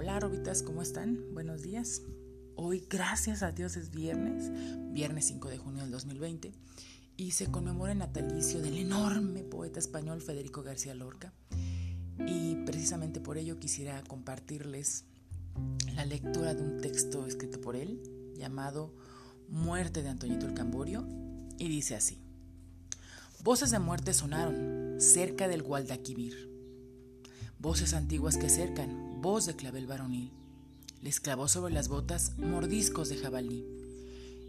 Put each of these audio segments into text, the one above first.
Robitas, ¿cómo están? Buenos días. Hoy, gracias a Dios, es viernes, viernes 5 de junio del 2020, y se conmemora el natalicio del enorme poeta español Federico García Lorca. Y precisamente por ello quisiera compartirles la lectura de un texto escrito por él llamado Muerte de Antoñito el Camborio, y dice así. Voces de muerte sonaron cerca del Guadalquivir. Voces antiguas que cercan, voz de clavel varonil. Les clavó sobre las botas mordiscos de jabalí.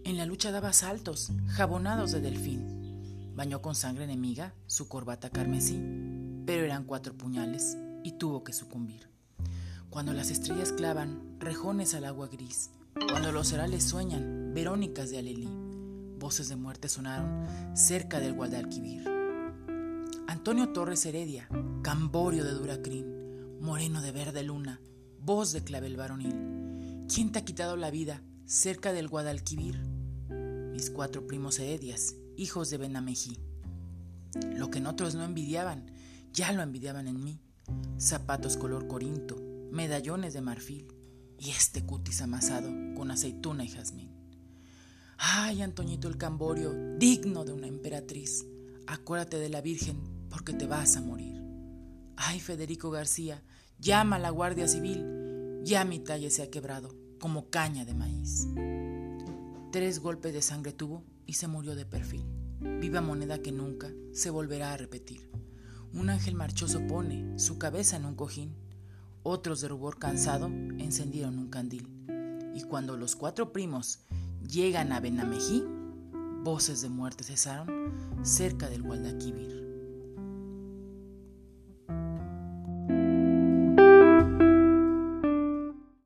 En la lucha daba saltos, jabonados de delfín. Bañó con sangre enemiga su corbata carmesí, pero eran cuatro puñales y tuvo que sucumbir. Cuando las estrellas clavan rejones al agua gris, cuando los herales sueñan verónicas de alelí, voces de muerte sonaron cerca del Guadalquivir. Antonio Torres Heredia, Camborio de Duracrín, moreno de verde luna, voz de clavel varonil. ¿Quién te ha quitado la vida cerca del Guadalquivir? Mis cuatro primos Heredias, hijos de Benamejí. Lo que en otros no envidiaban, ya lo envidiaban en mí. Zapatos color corinto, medallones de marfil y este cutis amasado con aceituna y jazmín. Ay, Antoñito el Camborio, digno de una emperatriz, acuérdate de la Virgen porque te vas a morir. Ay, Federico García, llama a la Guardia Civil, ya mi talle se ha quebrado, como caña de maíz. Tres golpes de sangre tuvo y se murió de perfil. Viva moneda que nunca se volverá a repetir. Un ángel marchoso pone su cabeza en un cojín. Otros de rubor cansado encendieron un candil. Y cuando los cuatro primos llegan a Benamejí, voces de muerte cesaron cerca del Guadalquivir.